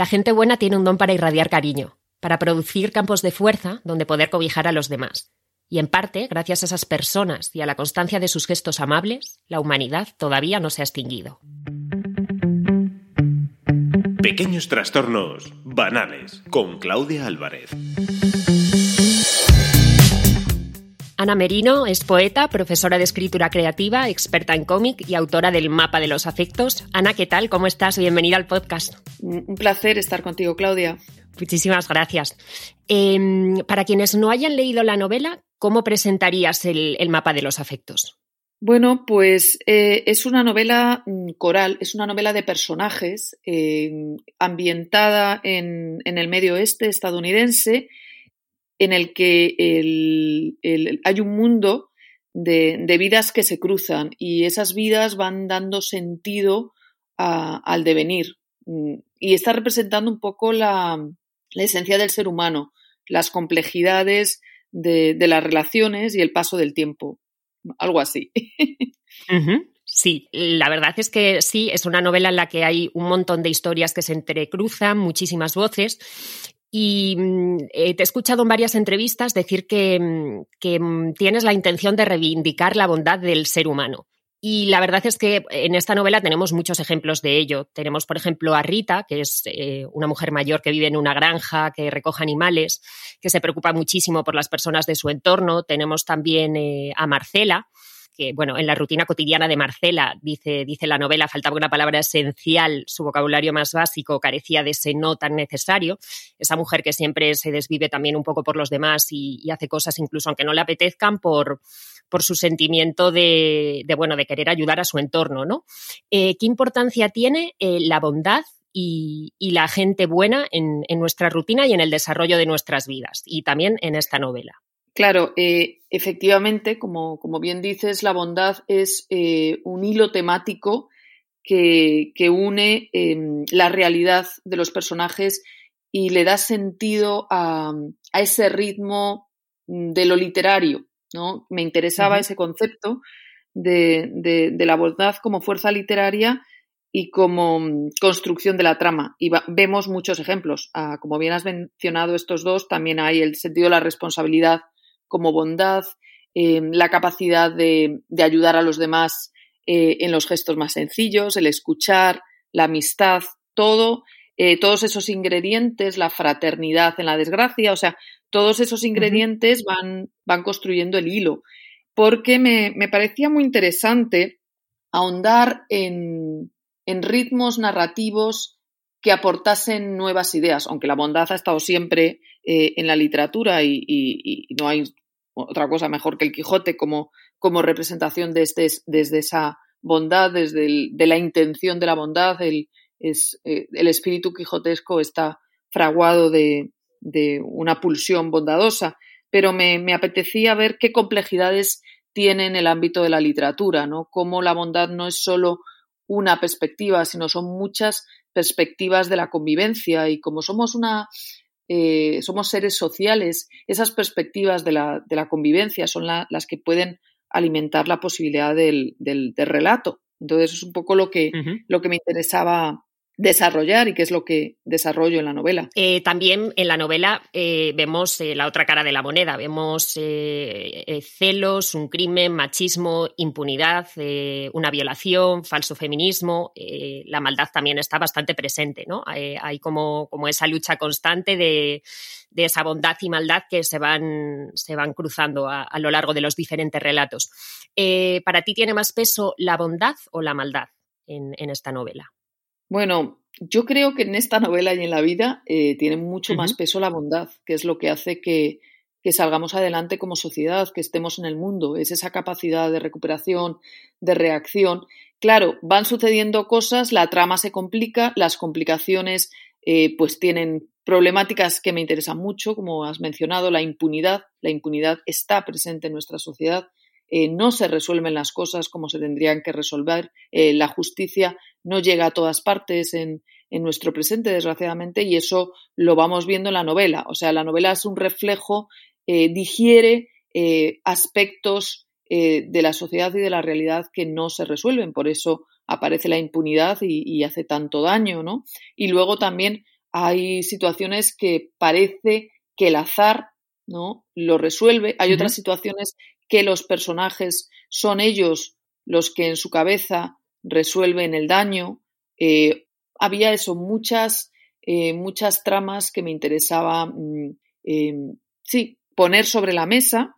La gente buena tiene un don para irradiar cariño, para producir campos de fuerza donde poder cobijar a los demás. Y en parte, gracias a esas personas y a la constancia de sus gestos amables, la humanidad todavía no se ha extinguido. Pequeños trastornos banales con Claudia Álvarez. Ana Merino es poeta, profesora de escritura creativa, experta en cómic y autora del Mapa de los Afectos. Ana, ¿qué tal? ¿Cómo estás? Bienvenida al podcast. Un placer estar contigo, Claudia. Muchísimas gracias. Em, para quienes no hayan leído la novela, ¿cómo presentarías el Mapa de los Afectos? Bueno, pues eh, es una novela mm, coral, es una novela de personajes eh, ambientada en, el medio oeste estadounidense, en el que hay un mundo de, vidas que se cruzan y esas vidas van dando sentido al devenir. Mm, y está representando un poco la, esencia del ser humano, las complejidades de las relaciones y el paso del tiempo algo así. Sí, la verdad es que sí, es una novela en la que hay un montón de historias que se entrecruzan, muchísimas voces. Y mm, eh, te he escuchado en varias entrevistas decir que, mm, mm, tienes la intención de reivindicar la bondad del ser humano. Y la verdad es que en esta novela tenemos muchos ejemplos de ello. Tenemos, por ejemplo, a Rita, que es eh, una mujer mayor que vive en una granja, que recoge animales, que se preocupa muchísimo por las personas de su entorno. Tenemos también eh, a Marcela, bueno, en la rutina cotidiana de Marcela, dice, dice la novela, faltaba una palabra esencial, su vocabulario más básico carecía de ese no tan necesario. Esa mujer que siempre se desvive también un poco por los demás y hace cosas incluso aunque no le apetezcan por por su sentimiento de, bueno, de querer ayudar a su entorno, ¿no? Eh, ¿Qué importancia tiene eh, la bondad y, la gente buena en, nuestra rutina y en el desarrollo de nuestras vidas y también en esta novela? Claro, eh, efectivamente, como, como, bien dices, la bondad es un hilo temático que, une em, la realidad de los personajes y le da sentido a, a ese ritmo de lo literario, ¿no? Me interesaba ese concepto de, la bondad como fuerza literaria y como mm, construcción de la trama. Y vemos muchos ejemplos. Ah, como bien has mencionado estos dos, también hay el sentido de la responsabilidad como bondad, em, la capacidad de, ayudar a los demás eh, en los gestos más sencillos, el escuchar, la amistad, todo, eh, todos esos ingredientes, la fraternidad en la desgracia, o sea, todos esos ingredientes van, van construyendo el hilo, porque me, parecía muy interesante ahondar en, ritmos narrativos que aportasen nuevas ideas, aunque la bondad ha estado siempre eh, en la literatura y, no hay otra cosa mejor que el Quijote como, como representación desde, desde esa bondad, desde de la intención de la bondad, el, es, eh, el espíritu quijotesco está fraguado de, de una pulsión bondadosa, pero me, apetecía ver qué complejidades tiene en el ámbito de la literatura, ¿no? Cómo la bondad no es solo una perspectiva, sino son muchas perspectivas de la convivencia y como somos una eh, somos seres sociales, esas perspectivas de la, de la convivencia son las que pueden alimentar la posibilidad del, del, relato. Entonces es un poco lo que, lo que me interesaba desarrollar y qué es lo que desarrollo en la novela. Eh, también en la novela eh, vemos eh, la otra cara de la moneda, vemos celos, un crimen, machismo, impunidad, una violación, falso feminismo, la maldad también está bastante presente, ¿no? hay como, como, esa lucha constante de, esa bondad y maldad que se van, se van cruzando a, lo largo de los diferentes relatos. ¿Para ti tiene más peso la bondad o la maldad en esta novela? Bueno, yo creo que en esta novela y en la vida eh, tiene mucho más peso la bondad, que es lo que hace que, salgamos adelante como sociedad, que estemos en el mundo. Es esa capacidad de recuperación, de reacción. Claro, van sucediendo cosas, la trama se complica, las complicaciones eh, pues tienen problemáticas que me interesan mucho, como has mencionado, la impunidad. La impunidad está presente en nuestra sociedad. Eh, no se resuelven las cosas como se tendrían que resolver. la justicia no llega a todas partes en, nuestro presente, desgraciadamente, y eso lo vamos viendo en la novela. O sea, la novela es un reflejo, eh, digiere eh, aspectos eh, de la sociedad y de la realidad que no se resuelven. Por eso aparece la impunidad y, hace tanto daño, ¿no? Y luego también hay situaciones que parece que el azar ¿no? lo resuelve. Hay otras situaciones que los personajes son ellos los que en su cabeza resuelven el daño. Eh, había eso, muchas, eh, muchas tramas que me interesaba, mm, em, sí, poner sobre la mesa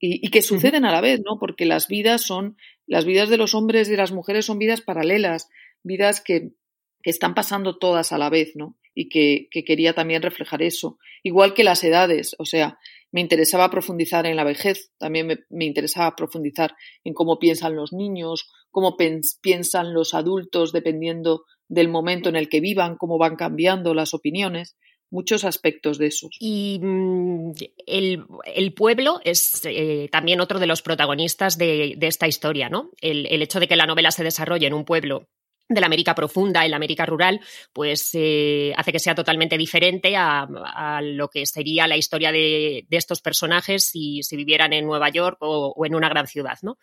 y, que suceden a la vez, ¿no? Porque las vidas son, las vidas de los hombres y de las mujeres son vidas paralelas, vidas que, que están pasando todas a la vez, ¿no? Y que, que, quería también reflejar eso. Igual que las edades, o sea, me interesaba profundizar en la vejez, también me, interesaba profundizar en cómo piensan los niños, cómo piensan los adultos dependiendo del momento en el que vivan, cómo van cambiando las opiniones muchos aspectos de esos. Y mm, el, pueblo es eh, también otro de los protagonistas de, esta historia, ¿no? El, el, hecho de que la novela se desarrolle en un pueblo de la América profunda y la América rural, pues eh, hace que sea totalmente diferente a, lo que sería la historia de, estos personajes si, si, vivieran en Nueva York o, en una gran ciudad, ¿no?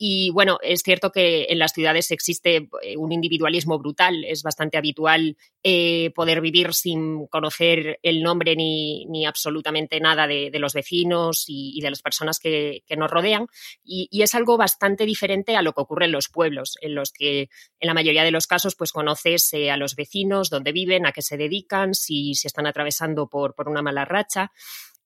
Y bueno, es cierto que en las ciudades existe eh, un individualismo brutal. Es bastante habitual eh, poder vivir sin conocer el nombre ni absolutamente nada de, los vecinos y, de las personas que, nos rodean. Y, es algo bastante diferente a lo que ocurre en los pueblos, en los que en la mayoría de los casos pues conoces eh, a los vecinos, dónde viven, a qué se dedican, si, si están atravesando por, por una mala racha.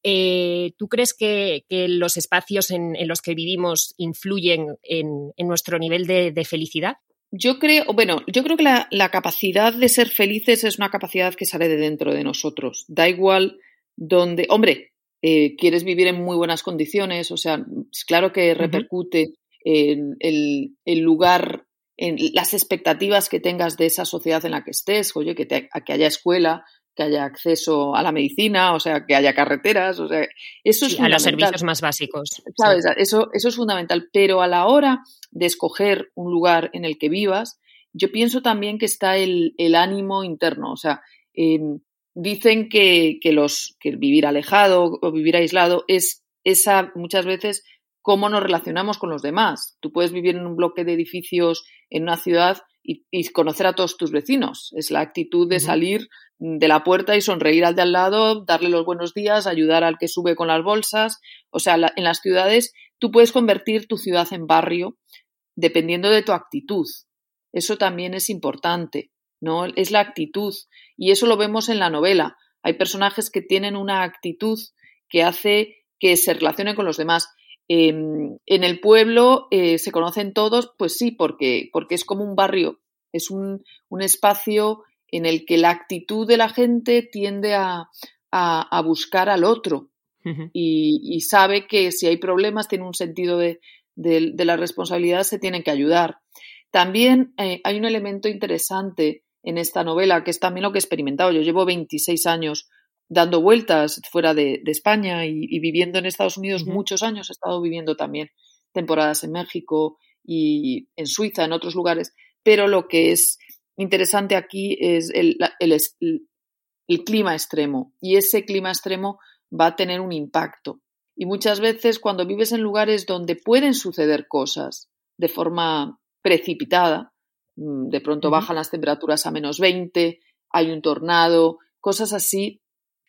Eh, ¿Tú crees que, los espacios en, los que vivimos influyen en, nuestro nivel de, felicidad? Yo creo, bueno, yo creo que la, capacidad de ser felices es una capacidad que sale de dentro de nosotros. Da igual donde, hombre, eh, quieres vivir en muy buenas condiciones, o sea, es claro que repercute en el, lugar, en las expectativas que tengas de esa sociedad en la que estés, oye, que, que haya escuela, que haya acceso a la medicina, o sea, que haya carreteras, o sea, eso es A los servicios más básicos. ¿Sabes? Eso, eso es fundamental. Pero a la hora de escoger un lugar en el que vivas, yo pienso también que está el, ánimo interno. O sea, em, dicen que, que, los, que vivir alejado o vivir aislado es esa, muchas veces, cómo nos relacionamos con los demás. Tú puedes vivir en un bloque de edificios en una ciudad y, conocer a todos tus vecinos. Es la actitud de salir de la puerta y sonreír al de al lado, darle los buenos días, ayudar al que sube con las bolsas. O sea, en las ciudades tú puedes convertir tu ciudad en barrio dependiendo de tu actitud. Eso también es importante, ¿no? Es la actitud. Y eso lo vemos en la novela. Hay personajes que tienen una actitud que hace que se relacionen con los demás. En el pueblo eh, se conocen todos, pues sí, porque, porque es como un barrio, es un, un espacio en el que la actitud de la gente tiende a, buscar al otro y, sabe que si hay problemas tiene un sentido de, la responsabilidad, se tienen que ayudar. También eh, hay un elemento interesante en esta novela, que es también lo que he experimentado. Yo llevo 26 años dando vueltas fuera de, España y, viviendo en Estados Unidos muchos años. He estado viviendo también temporadas en México y en Suiza, en otros lugares. Pero lo que es interesante aquí es el, clima extremo y ese clima extremo va a tener un impacto. Y muchas veces cuando vives en lugares donde pueden suceder cosas de forma precipitada, mm, de pronto bajan las temperaturas a menos 20, hay un tornado, cosas así.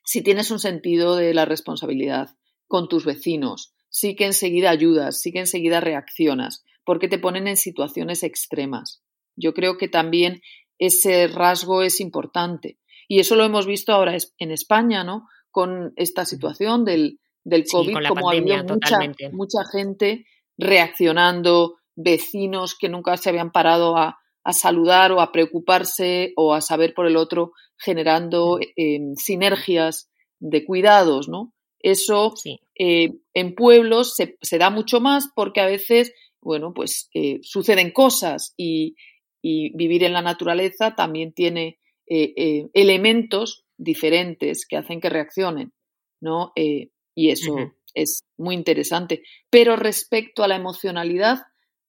Si tienes un sentido de la responsabilidad con tus vecinos, sí que enseguida ayudas, sí que enseguida reaccionas, porque te ponen en situaciones extremas. Yo creo que también ese rasgo es importante. Y eso lo hemos visto ahora en España, ¿no? Con esta situación del, del COVID, como ha habido mucha, mucha gente reaccionando, vecinos que nunca se habían parado a, a, saludar o a preocuparse o a saber por el otro, generando eh, sinergias de cuidados, ¿no? Eso eh, en pueblos se, se, da mucho más porque a veces, bueno, pues eh, suceden cosas y, y, vivir en la naturaleza también tiene elementos diferentes que hacen que reaccionen, ¿no? y eso es muy interesante. Pero respecto a la emocionalidad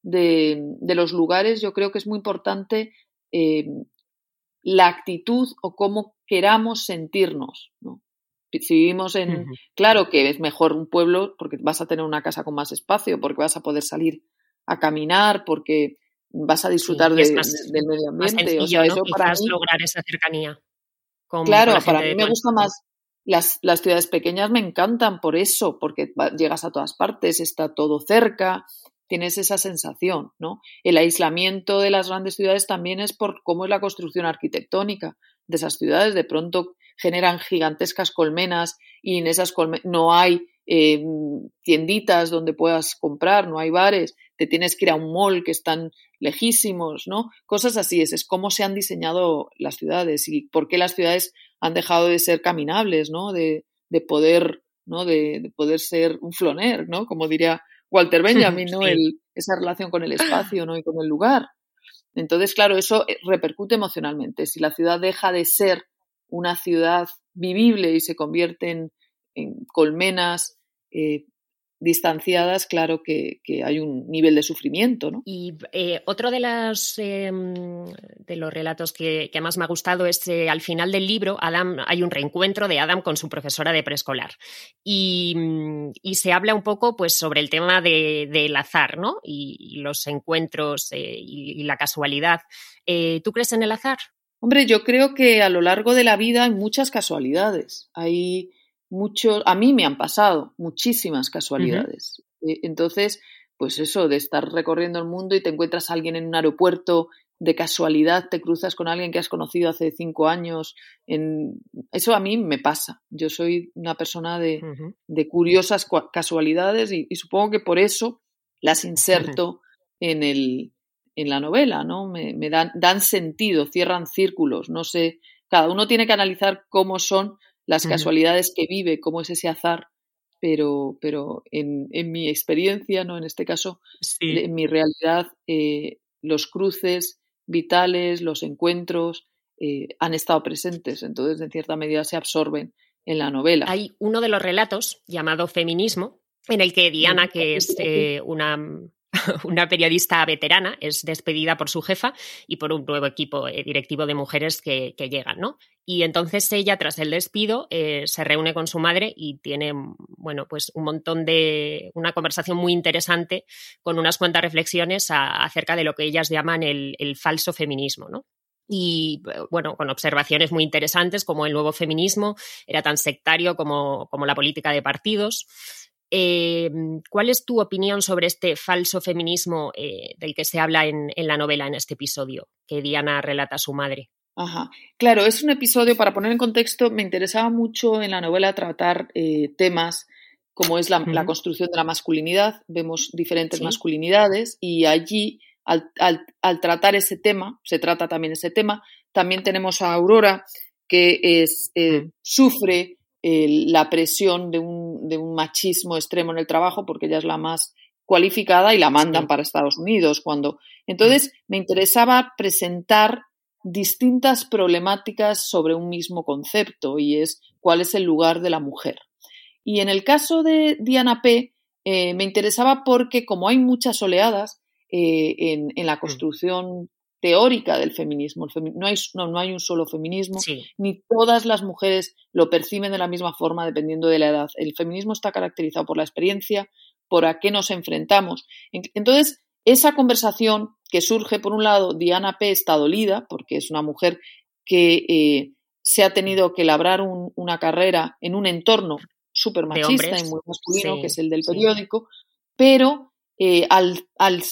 de, de los lugares, yo creo que es muy importante la actitud o cómo queramos sentirnos, ¿no? Si vivimos en, claro que es mejor un pueblo porque vas a tener una casa con más espacio, porque vas a poder salir a caminar, porque vas a disfrutar de, del medio ambiente. o sea, eso para mí, lograr esa cercanía. claro, para mí me gusta más. Las, las, ciudades pequeñas me encantan por eso, porque llegas a todas partes, está todo cerca, tienes esa sensación, ¿no? El aislamiento de las grandes ciudades también es por cómo es la construcción arquitectónica de esas ciudades. De pronto generan gigantescas colmenas y en esas colmenas no hay eh, tienditas donde puedas comprar, no hay bares, te tienes que ir a un mall que están lejísimos, ¿no? Cosas así, es, es cómo se han diseñado las ciudades y por qué las ciudades han dejado de ser caminables, ¿no? De, de poder, ¿no? De, poder ser un floner, ¿no? Como diría Walter Benjamin, ¿no? El, esa relación con el espacio, ¿no? Y con el lugar. Entonces, claro, eso eh, repercute emocionalmente. Si la ciudad deja de ser una ciudad vivible y se convierte en, colmenas eh, distanciadas, claro que, hay un nivel de sufrimiento. ¿no? Y eh, otro de, las, em, de los relatos que, más me ha gustado es que al final del libro Adam, hay un reencuentro de Adam con su profesora de preescolar. Y, se habla un poco pues, sobre el tema del azar ¿no? y, los encuentros eh, y, la casualidad. ¿Tú crees en el azar? Hombre, yo creo que a lo largo de la vida hay muchas casualidades. Hay muchos, a mí me han pasado muchísimas casualidades. Eh, entonces, pues eso, de estar recorriendo el mundo y te encuentras a alguien en un aeropuerto, de casualidad te cruzas con alguien que has conocido hace cinco años. En... Eso a mí me pasa. Yo soy una persona de, de curiosas casualidades y, supongo que por eso las inserto en el, en la novela, ¿no? Me, me dan, dan, sentido, cierran círculos, no sé, cada uno tiene que analizar cómo son las casualidades que vive, cómo es ese azar, pero, pero en, en mi experiencia, ¿no? En este caso, en mi realidad, eh, los cruces vitales, los encuentros, eh, han estado presentes, entonces en cierta medida se absorben en la novela. Hay uno de los relatos llamado Feminismo, en el que Diana, que es eh, una una periodista veterana es despedida por su jefa y por un nuevo equipo eh, directivo de mujeres que, llegan, ¿no? Y entonces ella, tras el despido, eh, se reúne con su madre y tiene, bueno, pues un montón de, una conversación muy interesante con unas cuantas reflexiones acerca de lo que ellas llaman el, el falso feminismo, ¿no? y bueno, con observaciones muy interesantes como el nuevo feminismo era tan sectario como, como la política de partidos. Eh, ¿Cuál es tu opinión sobre este falso feminismo eh, del que se habla en, la novela, en este episodio, que Diana relata a su madre? Ajá. Claro, es un episodio, para poner en contexto, me interesaba mucho en la novela tratar eh, temas como es la, construcción de la masculinidad. Vemos diferentes masculinidades y allí, al, tratar ese tema, se trata también ese tema, también tenemos a Aurora, que es, sufre la presión de un, de un, machismo extremo en el trabajo porque ella es la más cualificada y la mandan para Estados Unidos. Cuando... Entonces, me interesaba presentar distintas problemáticas sobre un mismo concepto y es cuál es el lugar de la mujer. Y en el caso de Diana P., eh, me interesaba porque como hay muchas oleadas eh, en, en, la construcción teórica del feminismo. no, hay, no, hay, un solo feminismo, ni todas las mujeres lo perciben de la misma forma dependiendo de la edad. El feminismo está caracterizado por la experiencia, por a qué nos enfrentamos. Entonces, esa conversación que surge, por un lado, Diana P. está dolida, porque es una mujer que eh, se ha tenido que labrar una carrera en un entorno súper machista y muy masculino, que es el del periódico, pero eh, al,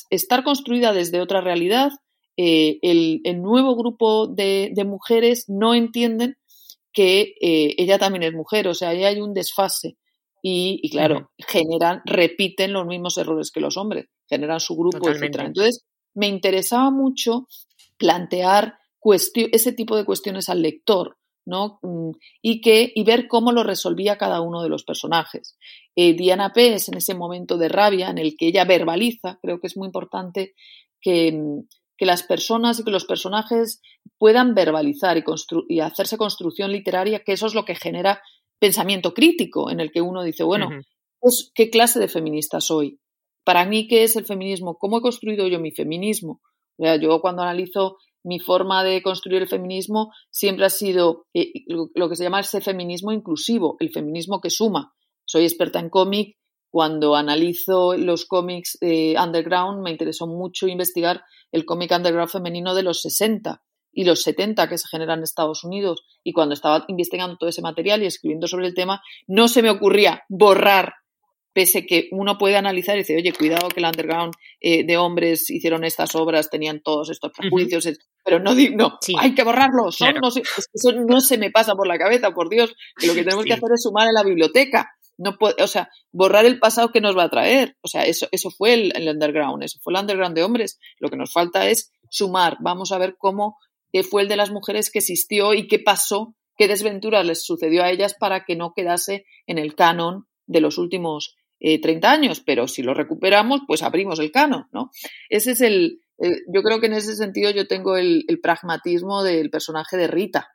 estar construida desde otra realidad, eh, el, nuevo grupo de, mujeres no entienden que eh, ella también es mujer, o sea, ahí hay un desfase. Y, claro, generan, repiten los mismos errores que los hombres, generan su grupo, etc. Entonces, me interesaba mucho plantear ese tipo de cuestiones al lector, ¿no? Mm, y, que, y ver cómo lo resolvía cada uno de los personajes. Eh, Diana P. es en ese momento de rabia en el que ella verbaliza, creo que es muy importante que, mm, que las personas y que los personajes puedan verbalizar y, y, hacerse construcción literaria, que eso es lo que genera pensamiento crítico, en el que uno dice, bueno, pues, ¿qué clase de feminista soy? Para mí, ¿qué es el feminismo? ¿Cómo he construido yo mi feminismo? O sea, yo cuando analizo mi forma de construir el feminismo siempre ha sido eh, lo que se llama ese feminismo inclusivo, el feminismo que suma. Soy experta en cómic. Cuando analizo los cómics eh, underground, me interesó mucho investigar el cómic underground femenino de los 60 y los 70 que se generan en Estados Unidos. Y cuando estaba investigando todo ese material y escribiendo sobre el tema, no se me ocurría borrar pese que uno puede analizar y decir, oye, cuidado que el underground eh, de hombres hicieron estas obras, tenían todos estos prejuicios, pero no, no hay que borrarlo, no eso no se me pasa por la cabeza, por Dios, que lo que tenemos que hacer es sumar en la biblioteca. No o sea, borrar el pasado que nos va a traer. O sea, eso, eso fue el, el, underground, eso fue el underground de hombres. Lo que nos falta es sumar. Vamos a ver cómo eh, fue el de las mujeres que existió y qué pasó, qué desventura les sucedió a ellas para que no quedase en el canon de los últimos 30 eh, años, pero si lo recuperamos, pues abrimos el canon, ¿no? Ese es el, yo creo que en ese sentido yo tengo el, pragmatismo del personaje de Rita,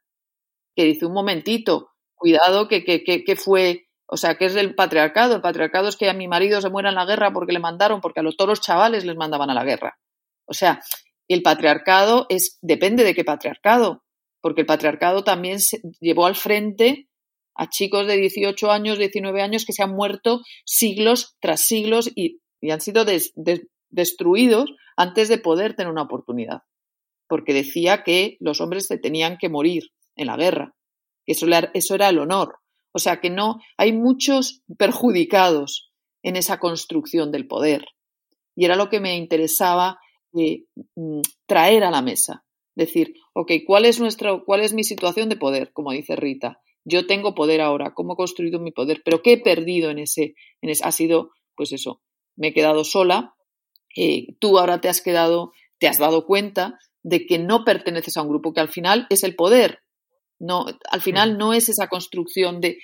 que dice un momentito, cuidado que, que, que, fue, o sea, que es el patriarcado. El patriarcado es que a mi marido se muera en la guerra porque le mandaron, porque a los, todos los chavales les mandaban a la guerra. O sea, el patriarcado es, depende de qué patriarcado, porque el patriarcado también se llevó al frente a chicos de 18 años, 19 años que se han muerto siglos tras siglos y, han sido destruidos antes de poder tener una oportunidad. Porque decía que los hombres se tenían que morir en la guerra. Eso, eso era el honor. O sea que no, hay muchos perjudicados en esa construcción del poder. Y era lo que me interesaba eh, mm, traer a la mesa. Decir, ok, ¿cuál es, nuestra, ¿cuál es mi situación de poder? Como dice Rita yo tengo poder ahora, cómo he construido mi poder, pero qué he perdido en ese, en ese ha sido, pues eso, me he quedado sola, eh, tú ahora te has quedado, te has dado cuenta de que no perteneces a un grupo, que al final es el poder, no, al final no es esa construcción de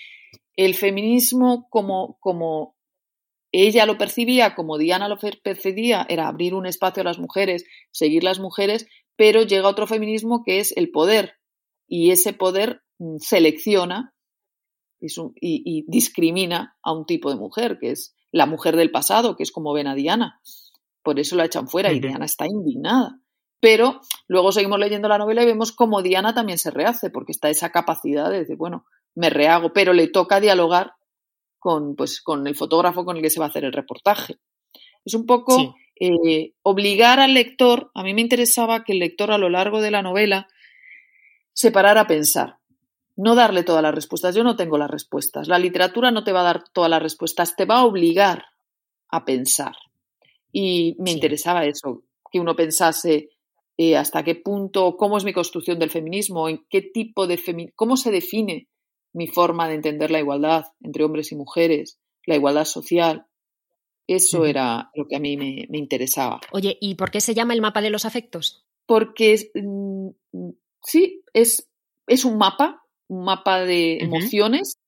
el feminismo como, como ella lo percibía, como Diana lo percibía, era abrir un espacio a las mujeres, seguir las mujeres, pero llega otro feminismo que es el poder, y ese poder Mm, selecciona y, discrimina a un tipo de mujer, que es la mujer del pasado, que es como ven a Diana. Por eso la echan fuera y Diana está indignada. Pero luego seguimos leyendo la novela y vemos cómo Diana también se rehace, porque está esa capacidad de decir, bueno, me rehago, pero le toca dialogar con, pues, con el fotógrafo con el que se va a hacer el reportaje. Es un poco eh, obligar al lector, a mí me interesaba que el lector a lo largo de la novela se parara a pensar no darle todas las respuestas. Yo no tengo las respuestas. La literatura no te va a dar todas las respuestas, te va a obligar a pensar. Y me interesaba eso, que uno pensase eh, hasta qué punto, cómo es mi construcción del feminismo, en qué tipo de cómo se define mi forma de entender la igualdad entre hombres y mujeres, la igualdad social. Eso era lo que a mí me, interesaba. Oye, ¿y por qué se llama el mapa de los afectos? Porque mm, sí, es, es un mapa un mapa de emociones,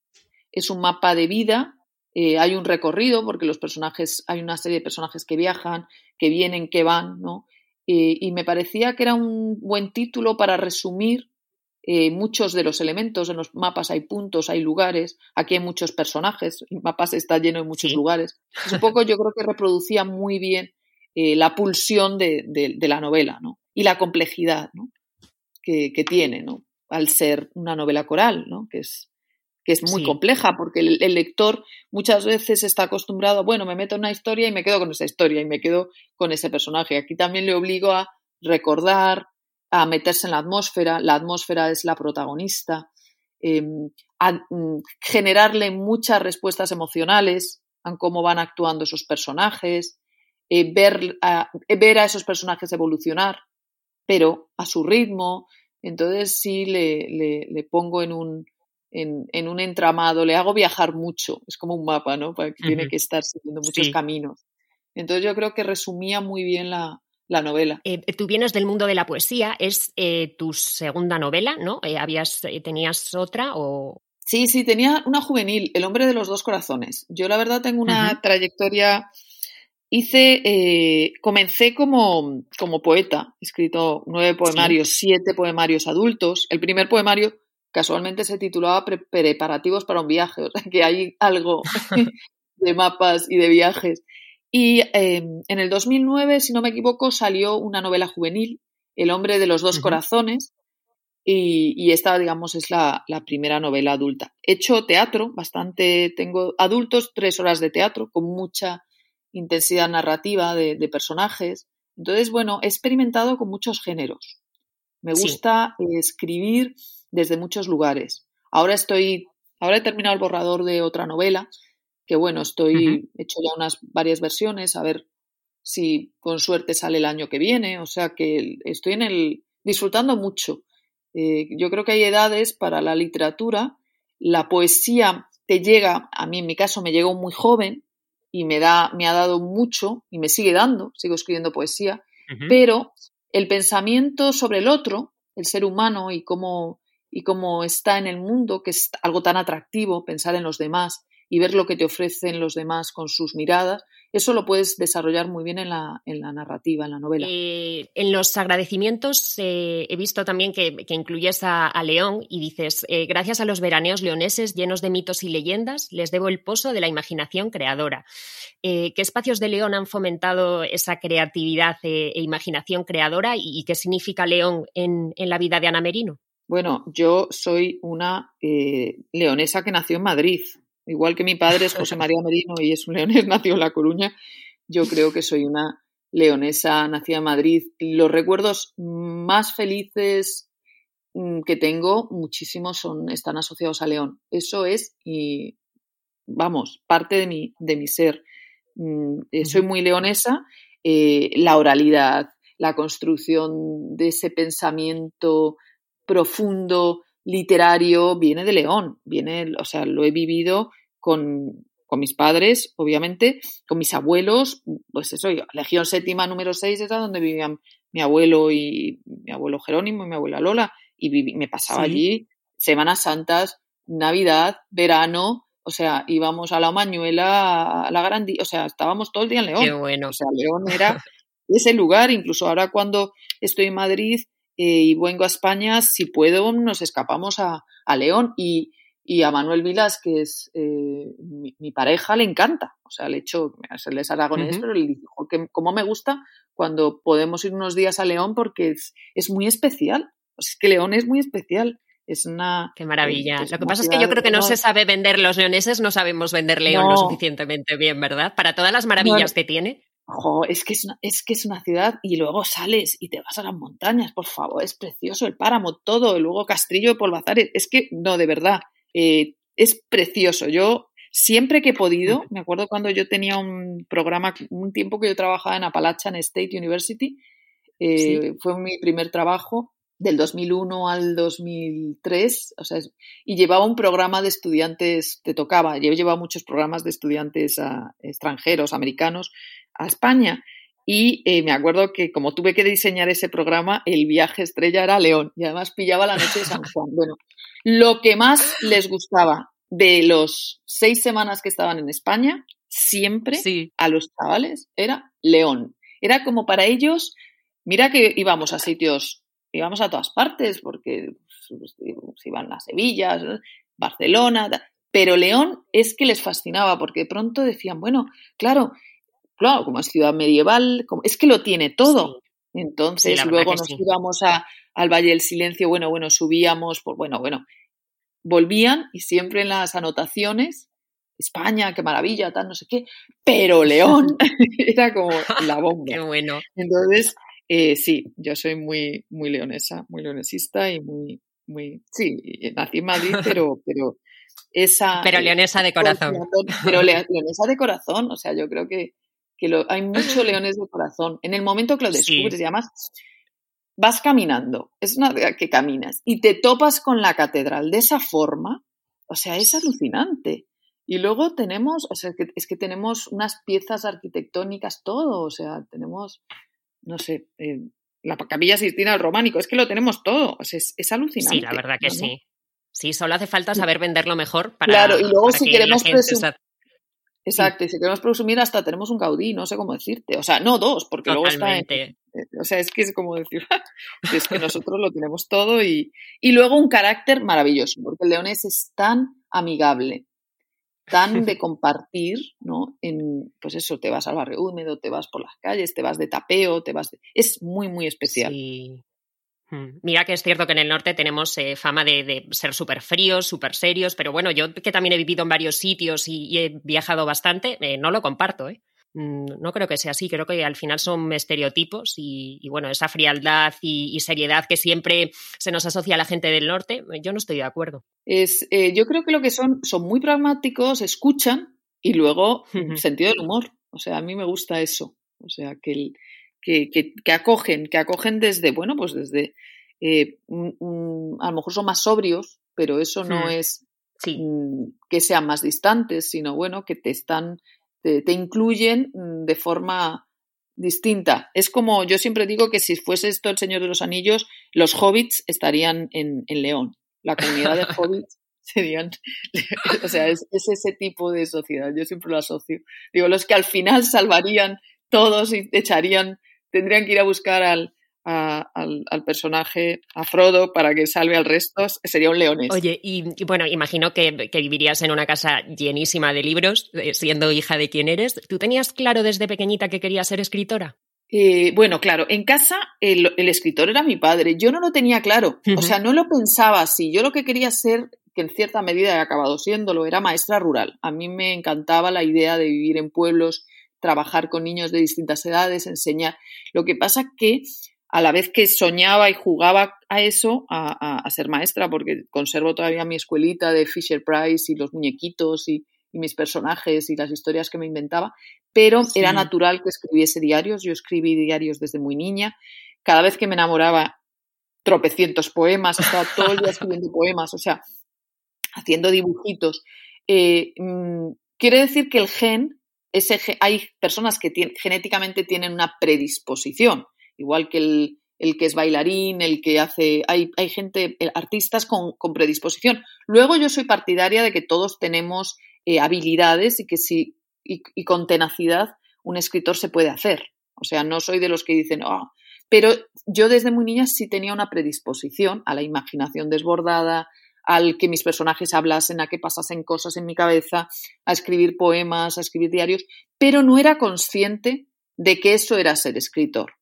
es un mapa de vida, eh, hay un recorrido porque los personajes, hay una serie de personajes que viajan, que vienen, que van, ¿no? Eh, y me parecía que era un buen título para resumir eh, muchos de los elementos. En los mapas hay puntos, hay lugares, aquí hay muchos personajes, el mapa está lleno de muchos lugares. Es un poco, yo creo que reproducía muy bien la pulsión de, la novela, ¿no? Y la complejidad, ¿no? Que, que tiene, ¿no? al ser una novela coral, ¿no? que, es, que es muy Sí. compleja, porque el, el lector muchas veces está acostumbrado, bueno, me meto en una historia y me quedo con esa historia y me quedo con ese personaje. Aquí también le obligo a recordar, a meterse en la atmósfera, la atmósfera es la protagonista, eh, a mm, generarle muchas respuestas emocionales a cómo van actuando esos personajes, eh, ver, a, ver a esos personajes evolucionar, pero a su ritmo. Entonces sí le, le, le pongo en un, en, en, un entramado, le hago viajar mucho, es como un mapa, ¿no? Para que uh -huh. Tiene que estar siguiendo muchos sí. caminos. Entonces yo creo que resumía muy bien la, la novela. Eh, tú vienes del mundo de la poesía, es eh, tu segunda novela, ¿no? Eh, ¿Habías, ¿Tenías otra o...? Sí, sí, tenía una juvenil, El hombre de los dos corazones. Yo la verdad tengo una uh -huh. trayectoria... Hice, eh, comencé como, como poeta, he escrito nueve poemarios, sí. siete poemarios adultos. El primer poemario casualmente se titulaba Pre Preparativos para un viaje, o sea que hay algo de mapas y de viajes. Y eh, en el 2009, si no me equivoco, salió una novela juvenil, El hombre de los dos uh -huh. corazones, y, y, esta, digamos, es la, la, primera novela adulta. He hecho teatro, bastante, tengo adultos, tres horas de teatro, con mucha intensidad narrativa de, de personajes. Entonces, bueno, he experimentado con muchos géneros. Me gusta sí. escribir desde muchos lugares. Ahora estoy, ahora he terminado el borrador de otra novela, que bueno, estoy, uh -huh. he hecho ya unas varias versiones, a ver si con suerte sale el año que viene, o sea que estoy en el, disfrutando mucho. Eh, yo creo que hay edades para la literatura, la poesía te llega, a mí en mi caso me llegó muy joven y me, da, me ha dado mucho y me sigue dando, sigo escribiendo poesía, uh -huh. pero el pensamiento sobre el otro, el ser humano y cómo, y cómo está en el mundo, que es algo tan atractivo, pensar en los demás y ver lo que te ofrecen los demás con sus miradas, eso lo puedes desarrollar muy bien en la, en la narrativa, en la novela. Eh, en los agradecimientos eh, he visto también que, incluyes a, León y dices, eh, gracias a los veraneos leoneses llenos de mitos y leyendas, les debo el pozo de la imaginación creadora. ¿Qué espacios de León han fomentado esa creatividad e, e imaginación creadora y, y, qué significa León en, en, la vida de Ana Merino? Bueno, yo soy una eh, leonesa que nació en Madrid, Igual que mi padre es José María Merino y es un leonés, nació en La Coruña, yo creo que soy una leonesa nacida en Madrid. Los recuerdos más felices mm, que tengo, muchísimos son, están asociados a León. Eso es, y vamos, parte de mi, de mi ser. Mm, soy muy leonesa. Eh, la oralidad, la construcción de ese pensamiento profundo, literario viene de León, viene, o sea, lo he vivido con, con mis padres, obviamente, con mis abuelos, pues eso, yo, Legión Séptima número 6 era donde vivían mi abuelo y mi abuelo Jerónimo y mi abuela Lola, y viví, me pasaba sí. allí Semanas Santas, Navidad, verano, o sea, íbamos a la Mañuela, a la Grandía, o sea, estábamos todo el día en León. Qué bueno. O sea, León era ese lugar, incluso ahora cuando estoy en Madrid, eh, y vengo a España, si puedo, nos escapamos a, a León y, y, a Manuel Vilas, que es eh, mi, mi, pareja, le encanta. O sea, el hecho, él es aragonés, uh -huh. pero le dijo que cómo me gusta cuando podemos ir unos días a León porque es, es muy especial. O sea, es que León es muy especial. Es una. Qué maravilla. Es, Lo que pasa es que yo creo que no, se sabe vender, los leoneses no sabemos vender León no. lo suficientemente bien, ¿verdad? Para todas las maravillas que tiene. Es, que es, una, es que es una ciudad y luego sales y te vas a las montañas, por favor, es precioso el páramo, todo, y luego Castrillo de Polvazares, es que no, de verdad, eh, es precioso. Yo siempre que he podido, me acuerdo cuando yo tenía un programa, un tiempo que yo trabajaba en Appalachian State University, eh, sí. fue mi primer trabajo del 2001 al 2003, o sea, y llevaba un programa de estudiantes, te tocaba, yo llevaba muchos programas de estudiantes a, extranjeros, americanos, a España. Y eh, me acuerdo que como tuve que diseñar ese programa, el viaje estrella era León y además pillaba la noche de San Juan. Bueno, lo que más les gustaba de los seis semanas que estaban en España, siempre sí. a los chavales era León. Era como para ellos, mira que íbamos a sitios, íbamos a todas partes, porque pues, iban a Sevilla, Barcelona, pero León es que les fascinaba, porque de pronto decían, bueno, claro, claro, como es ciudad medieval, como, es que lo tiene todo. Sí. Entonces, sí, luego nos sí. íbamos a, al Valle del Silencio, bueno, bueno, subíamos, por, bueno, bueno, volvían y siempre en las anotaciones, España, qué maravilla, tal, no sé qué, pero León era como la bomba. Qué bueno. Entonces, eh, sí, yo soy muy, muy leonesa, muy leonesista y muy, muy, sí, nací en Madrid, pero, pero esa... Pero leonesa de corazón. Pero leonesa de corazón, o sea, yo creo que, que lo, hay muchos leones de corazón. En el momento que lo descubres, sí. y además vas caminando, es una que caminas y te topas con la catedral de esa forma, o sea, es alucinante. Y luego tenemos, o sea, que, es que tenemos unas piezas arquitectónicas, todo, o sea, tenemos, no sé, eh, la capilla Sistina del románico, es que lo tenemos todo, es, es alucinante. Sí, la verdad que ¿no? sí. Sí, solo hace falta saber venderlo mejor para. Claro, y luego si que queremos presumir. Exacto, y si queremos presumir, hasta tenemos un Gaudí, no sé cómo decirte. O sea, no dos, porque luego está en, Totalmente. O sea, es que es como decir, es que nosotros lo tenemos todo y, y luego un carácter maravilloso, porque el leonés es tan amigable, tan de compartir, ¿no? En, pues eso, te vas al barrio húmedo, te vas por las calles, te vas de tapeo, te vas de... Es muy, muy especial. Sí. Mm. Mira que es cierto que en el norte tenemos eh, fama de, de ser súper fríos, súper serios, pero bueno, yo que también he vivido en varios sitios y, y he viajado bastante, eh, no lo comparto, ¿eh? Mm, No creo que sea así, creo que al final son estereotipos y, y bueno, esa frialdad y, y, seriedad que siempre se nos asocia a la gente del norte, eh, yo no estoy de acuerdo. Es, eh, yo creo que lo que son, son muy pragmáticos, escuchan y luego Ujú. sentido del humor. O sea, a mí me gusta eso. O sea, que, el, que, que, que acogen, que acogen desde, bueno, pues desde, eh, a lo mejor son más sobrios, pero eso no Hmm. es Sí, mm, que sean más distantes, sino bueno, que te están, te, te incluyen mm, de forma distinta. Es como, yo siempre digo que si fuese esto el Señor de los Anillos, los hobbits estarían en, en León. La comunidad de hobbits serían, o sea, es, es ese tipo de sociedad. Yo siempre lo asocio. Digo, los que al final salvarían todos y echarían, tendrían que ir a buscar al, a- al, al personaje, a Frodo, para que salve al resto, sería un leonés. Oye, y, y bueno, imagino que, que vivirías en una casa llenísima de libros, eh, siendo hija de quien eres. ¿Tú tenías claro desde pequeñita que querías ser escritora? Eh, bueno, claro, en casa el, el escritor era mi padre. Yo no lo tenía claro. O sea, no lo pensaba así. Yo lo que quería ser, que en cierta medida he acabado siéndolo, era maestra rural. A mí me encantaba la idea de vivir en pueblos, trabajar con niños de distintas edades, enseñar. Lo que pasa que a la vez que soñaba y jugaba a eso, a, a- a ser maestra, porque conservo todavía mi escuelita de Fisher Price y los muñequitos y, y mis personajes y las historias que me inventaba, pero Sí. era natural que escribiese diarios. Yo escribí diarios desde muy niña. Cada vez que me enamoraba, tropecientos poemas, estaba todo el día escribiendo poemas, o sea, haciendo dibujitos. Eh, mm, quiere decir que el gen, ese hay personas que genéticamente tienen una predisposición, igual que el, que es bailarín, el que hace. Hay, gente, eh, artistas con, predisposición. Luego yo soy partidaria de que todos tenemos eh, habilidades y que si, y, con tenacidad un escritor se puede hacer. O sea, no soy de los que dicen, "Ah", pero yo desde muy niña sí tenía una predisposición a la imaginación desbordada, al que mis personajes hablasen, a que pasasen cosas en mi cabeza, a escribir poemas, a escribir diarios, pero no era consciente de que eso era ser escritor.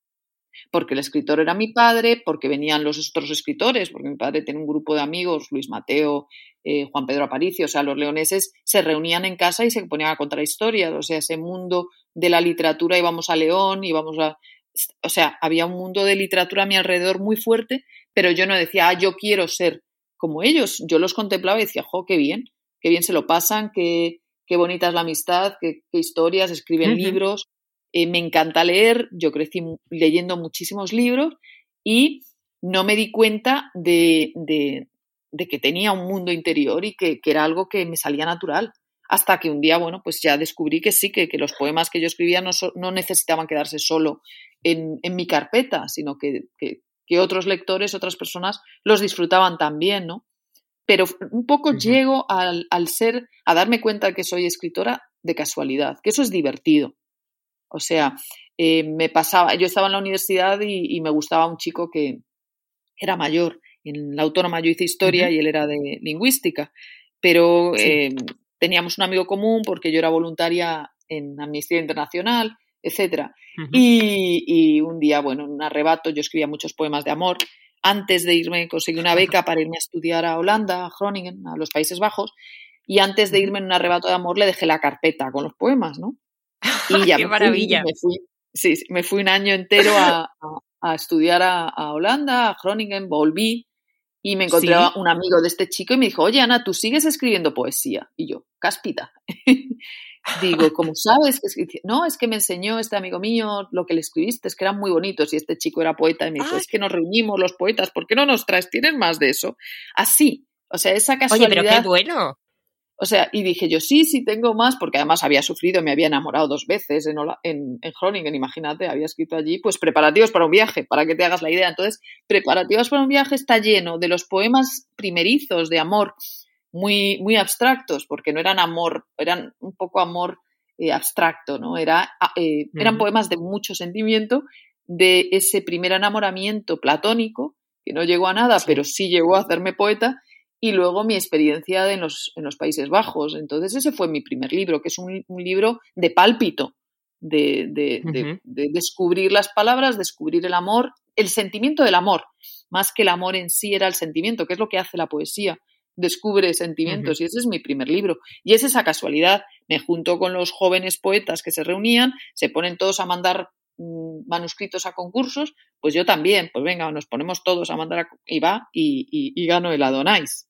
Porque el escritor era mi padre, porque venían los otros escritores, porque mi padre tiene un grupo de amigos, Luis Mateo, eh, Juan Pedro Aparicio, o sea, los leoneses se reunían en casa y se ponían a contar historias, o sea, ese mundo de la literatura íbamos a León, íbamos a... O sea, había un mundo de literatura a mi alrededor muy fuerte, pero yo no decía, ah, yo quiero ser como ellos. Yo los contemplaba y decía, jo, qué bien, qué bien se lo pasan, qué, qué bonita es la amistad, qué, qué historias, escriben libros. Eh, me encanta leer, yo crecí leyendo muchísimos libros y no me di cuenta de, de- de que tenía un mundo interior y que, que era algo que me salía natural. Hasta que un día, bueno, pues ya descubrí que sí, que, que los poemas que yo escribía no, so- no necesitaban quedarse solo en, en mi carpeta, sino que, que- otros lectores, otras personas los disfrutaban también, ¿no? Pero un poco llego al, al ser, a darme cuenta que soy escritora de casualidad, que eso es divertido. O sea, eh, me pasaba, yo estaba en la universidad y, y me gustaba un chico que era mayor. En la autónoma yo hice historia y él era de lingüística, pero Sí. eh, teníamos un amigo común porque yo era voluntaria en Amnistía Internacional. Ujú. Y, y un día, bueno, en un arrebato, yo escribía muchos poemas de amor, antes de irme conseguí una beca para irme a estudiar a Holanda, a Groningen, a los Países Bajos, y antes de irme en un arrebato de amor le dejé la carpeta con los poemas, ¿no? Y ya ¡Qué maravilla! me fui, sí, me fui un año entero a, estudiar a, Holanda, a Groningen, volví y me encontré un amigo de este chico y me dijo, oye Ana, tú sigues escribiendo poesía. Y yo, cáspita. Digo, ¿cómo sabes? que No, es que me enseñó este amigo mío lo que le escribiste, es que eran muy bonitos y este chico era poeta y me dijo, es que nos reunimos los poetas, ¿por qué no nos traes? ¿Tienes más de eso? Así, o sea, esa casualidad. Oye, pero qué bueno. O sea, y dije yo, sí, sí tengo más, porque además había sufrido, me había enamorado dos veces en, en, en Groningen, imagínate, había escrito allí, pues preparativos para un viaje, para que te hagas la idea. Entonces, preparativos para un viaje está lleno de los poemas primerizos de amor muy, muy abstractos, porque no eran amor, eran un poco amor eh, abstracto, ¿no? Era, ah, eh, eran poemas de mucho sentimiento, de ese primer enamoramiento platónico, que no llegó a nada, pero sí llegó a hacerme poeta, y luego mi experiencia en, los, en los Países Bajos. Entonces ese fue mi primer libro, que es un, libro de pálpito, de, de, descubrir las palabras, descubrir el amor, el sentimiento del amor, más que el amor en sí era el sentimiento, que es lo que hace la poesía descubre sentimientos y ese es mi primer libro. Y es esa casualidad. Me junto con los jóvenes poetas que se reunían, se ponen todos a mandar manuscritos a concursos, pues yo también, pues venga, nos ponemos todos a mandar y va y, y, gano el Adonais.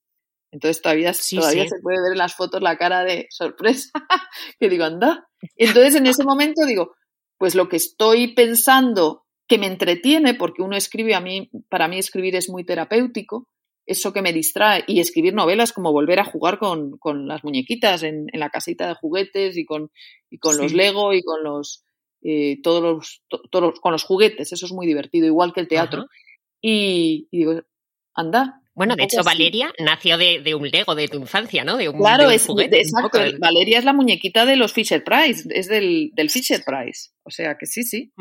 Entonces todavía, todavía se puede ver en las fotos la cara de sorpresa que digo, anda. Entonces en ese momento digo, pues lo que estoy pensando que me entretiene, porque uno escribe, a mí, para mí escribir es muy terapéutico, eso que me distrae. Y escribir novelas como volver a jugar con, con las muñequitas en, en, la casita de juguetes y con, y con los Lego y con los, eh, todos, los, todos con los juguetes. Eso es muy divertido, igual que el teatro. Y, y, digo, anda, bueno, de hecho, Valeria nació de, un Lego de tu infancia, ¿no? De un, claro, es, exacto. Valeria es la muñequita de los Fisher Price, es del, del Fisher Price. O sea que sí, sí.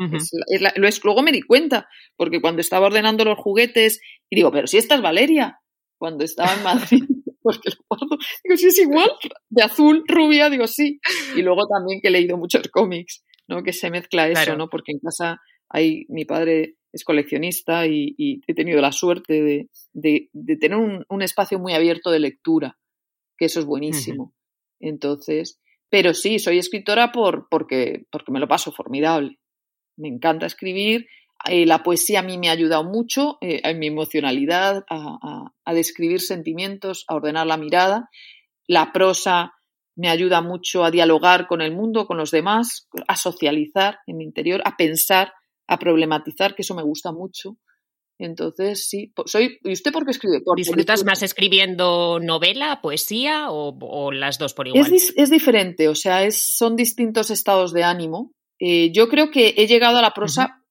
luego me di cuenta, porque cuando estaba ordenando los juguetes, y digo, pero si esta es Valeria, cuando estaba en Madrid, porque lo guardo, digo, sí es igual, de azul, rubia, digo, sí. Y luego también que he leído muchos cómics, ¿no? Que se mezcla eso, ¿no? Porque en casa hay, mi padre es coleccionista y, he tenido la suerte de, tener un, espacio muy abierto de lectura, que eso es buenísimo. Entonces, pero sí, soy escritora por, porque, porque me lo paso formidable. Me encanta escribir. Eh, la poesía a mí me ha ayudado mucho eh, en mi emocionalidad, a, describir sentimientos, a ordenar la mirada. La prosa me ayuda mucho a dialogar con el mundo, con los demás, a socializar en mi interior, a pensar a problematizar, que eso me gusta mucho. Entonces, sí, soy. ¿Y usted por qué escribe? ¿Disfrutas más escribiendo novela, poesía o, las dos por igual? Es, diferente, o sea, es, son distintos estados de ánimo. Eh, yo creo que he llegado a la prosa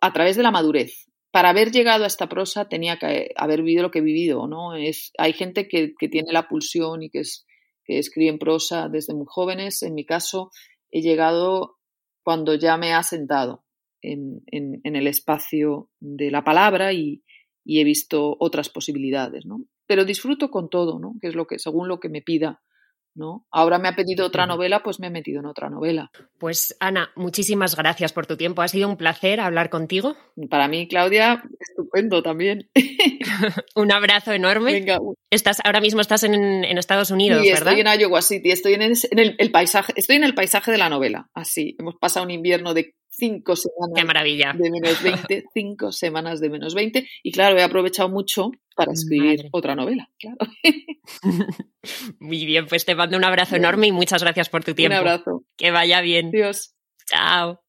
a través de la madurez. Para haber llegado a esta prosa tenía que haber vivido lo que he vivido, ¿no? Es, hay gente que, tiene la pulsión y que, es, que escribe en prosa desde muy jóvenes. En mi caso, he llegado cuando ya me ha sentado en, en, el espacio de la palabra y, y, he visto otras posibilidades, ¿no? Pero disfruto con todo, ¿no? Que es lo que, según lo que me pida ¿no? Ahora me ha pedido otra novela, pues me he metido en otra novela. Pues Ana, muchísimas gracias por tu tiempo. Ha sido un placer hablar contigo. Para mí, Claudia, estupendo también. un abrazo enorme. Venga. Estás, ahora mismo estás en, Estados Unidos, sí, ¿verdad? Estoy en Iowa City, estoy en, el, paisaje, estoy en el paisaje de la novela. Así, hemos pasado un invierno de cinco semanas Qué maravilla. de menos 20, cinco semanas de menos 20. Y claro, he aprovechado mucho para escribir otra novela, claro. Muy bien, pues te mando un abrazo enorme y muchas gracias por tu tiempo. Un abrazo. Que vaya bien. Dios. Chao.